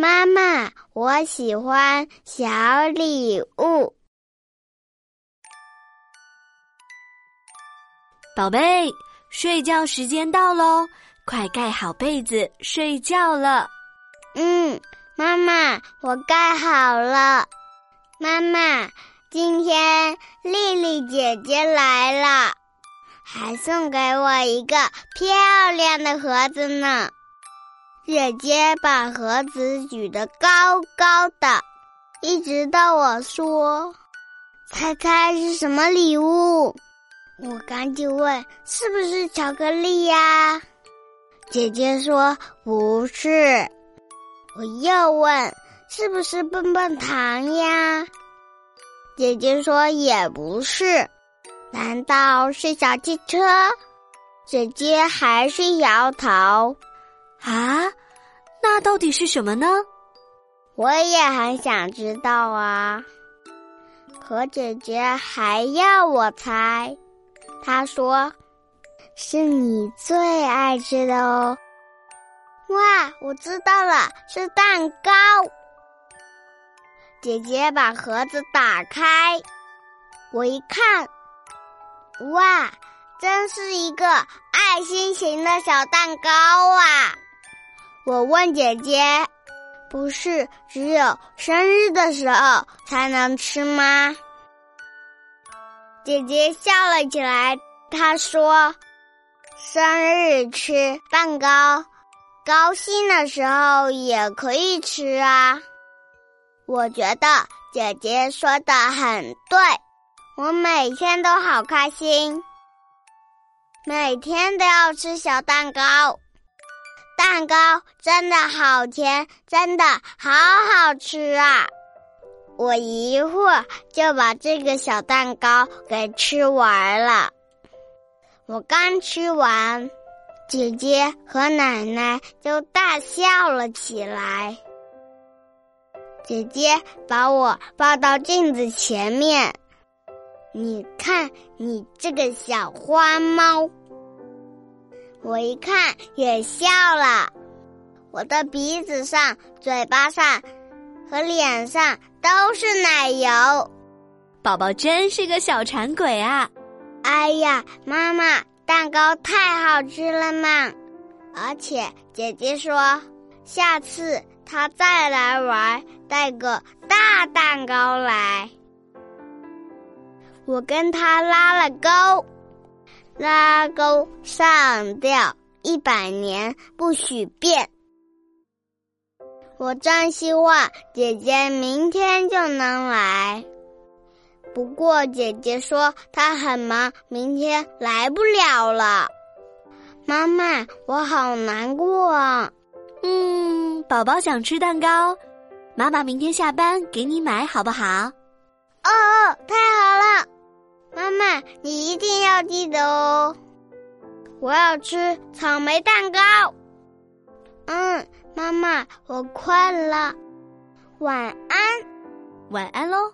妈妈，我喜欢小礼物。宝贝，睡觉时间到喽，快盖好被子睡觉了。嗯，妈妈，我盖好了。妈妈，今天丽丽姐姐来了，还送给我一个漂亮的盒子呢。姐姐把盒子举得高高的，一直到我说：“猜猜是什么礼物？”我赶紧问：“是不是巧克力呀？”姐姐说：“不是。”我又问：“是不是棒棒糖呀？”姐姐说：“也不是。”难道是小汽车？姐姐还是摇头。啊，那到底是什么呢？我也很想知道啊。可姐姐还要我猜，她说：“是你最爱吃的哦。”哇，我知道了，是蛋糕。姐姐把盒子打开，我一看，哇，真是一个爱心形的小蛋糕啊！我问姐姐：“不是只有生日的时候才能吃吗？”姐姐笑了起来，她说：“生日吃蛋糕，高兴的时候也可以吃啊。”我觉得姐姐说的很对，我每天都好开心，每天都要吃小蛋糕。蛋糕真的好甜，真的好好吃啊！我一会儿就把这个小蛋糕给吃完了。我刚吃完，姐姐和奶奶就大笑了起来。姐姐把我抱到镜子前面，你看，你这个小花猫。我一看也笑了，我的鼻子上、嘴巴上和脸上都是奶油，宝宝真是个小馋鬼啊！哎呀，妈妈，蛋糕太好吃了嘛！而且姐姐说，下次她再来玩，带个大蛋糕来。我跟她拉了钩。拉钩上吊一百年不许变。我真希望姐姐明天就能来，不过姐姐说她很忙，明天来不了了。妈妈，我好难过啊。嗯，宝宝想吃蛋糕，妈妈明天下班给你买好不好？哦哦，太好了。妈妈，你一定要记得哦！我要吃草莓蛋糕。嗯，妈妈，我困了，晚安，晚安喽。